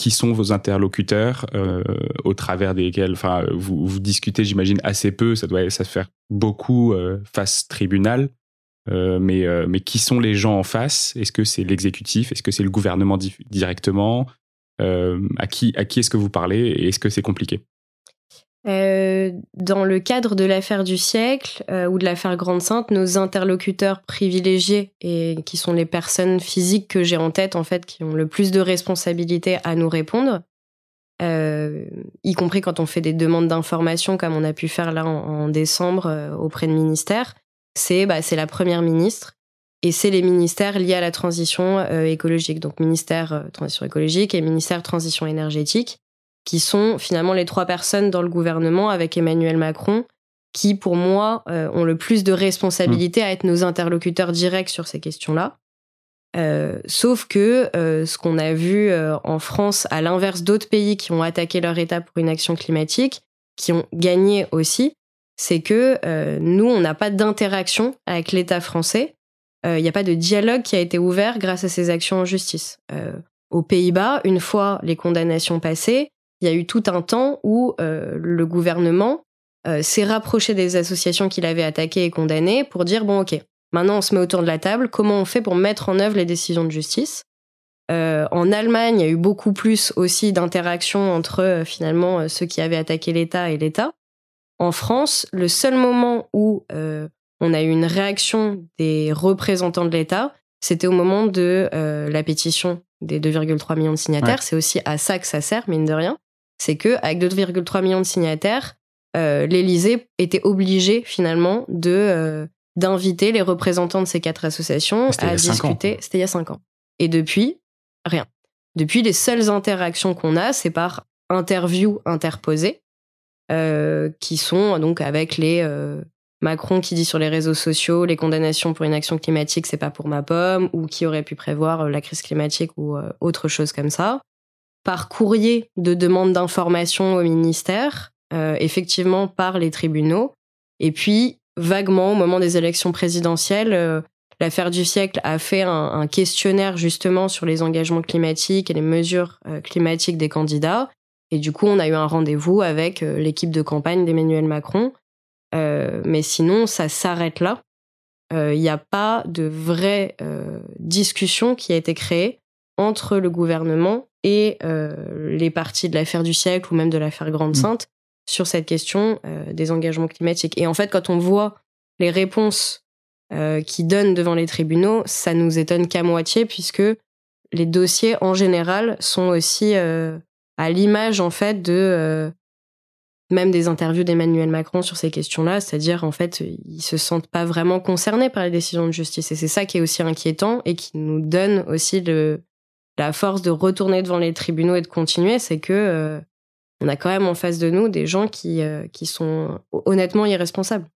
qui sont vos interlocuteurs au travers desquels, enfin, vous, discutez, j'imagine, assez peu. Ça doit, ça se faire beaucoup face tribunal. mais, mais qui sont les gens en face? Est-ce que c'est l'exécutif? Est-ce que c'est le gouvernement directement? À qui, à qui est-ce que vous parlez? Et est-ce que c'est compliqué? Euh, dans le cadre de l'affaire du siècle euh, ou de l'affaire Grande Sainte, nos interlocuteurs privilégiés et qui sont les personnes physiques que j'ai en tête en fait, qui ont le plus de responsabilités à nous répondre, euh, y compris quand on fait des demandes d'information comme on a pu faire là en, décembre auprès de ministères, c'est bah, c'est la première ministre et c'est les ministères liés à la transition écologique, donc ministère transition écologique et ministère transition énergétique qui sont finalement les trois personnes dans le gouvernement avec Emmanuel Macron qui, pour moi, euh, ont le plus de responsabilité à être nos interlocuteurs directs sur ces questions-là. Euh, sauf que euh, ce qu'on a vu en France, à l'inverse d'autres pays qui ont attaqué leur État pour une action climatique, qui ont gagné aussi, c'est que nous, on n'a pas d'interaction avec l'État français. Il n'y a pas de dialogue qui a été ouvert grâce à ces actions en justice. aux Pays-Bas, une fois les condamnations passées, il y a eu tout un temps où euh, le gouvernement euh, s'est rapproché des associations qu'il avait attaquées et condamnées pour dire bon ok, maintenant on se met autour de la table, comment on fait pour mettre en œuvre les décisions de justice? Euh, En Allemagne, il y a eu beaucoup plus aussi d'interactions entre finalement ceux qui avaient attaqué l'État et l'État. En France, le seul moment où on a eu une réaction des représentants de l'État, c'était au moment de la pétition des 2,3 millions de signataires. C'est aussi à ça que ça sert, mine de rien c'est que avec 2,3 millions de signataires, euh, l'Élysée était obligé finalement de euh, d'inviter les représentants de ces quatre associations à discuter. C'était il y a cinq ans. Et depuis, rien. Depuis, les seules interactions qu'on a, c'est par interviews interposées, euh, qui sont donc avec les Macron qui dit sur les réseaux sociaux les condamnations pour une action climatique, c'est pas pour ma pomme, ou qui aurait pu prévoir la crise climatique ou autre chose comme ça par courrier de demande d'information au ministère, euh, effectivement par les tribunaux, et puis vaguement au moment des élections présidentielles, euh, l'affaire du siècle a fait un, questionnaire justement sur les engagements climatiques et les mesures euh, climatiques des candidats, et du coup on a eu un rendez-vous avec l'équipe de campagne d'Emmanuel Macron, mais sinon ça s'arrête là. Il n'y a pas de vraie discussion qui a été créée entre le gouvernement et euh, les parties de l'affaire du siècle ou même de l'affaire Grande mm. Sainte sur cette question euh, des engagements climatiques. Et en fait, quand on voit les réponses euh, qui donnent devant les tribunaux, ça nous étonne qu'à moitié, puisque les dossiers en général sont aussi à l'image en fait de même des interviews d'Emmanuel Macron sur ces questions-là, c'est-à-dire en fait ils se sentent pas vraiment concernés par les décisions de justice et c'est ça qui est aussi inquiétant et qui nous donne aussi le la force de retourner devant les tribunaux et de continuer, c'est que euh, on a quand même en face de nous des gens qui, euh, qui sont honnêtement irresponsables.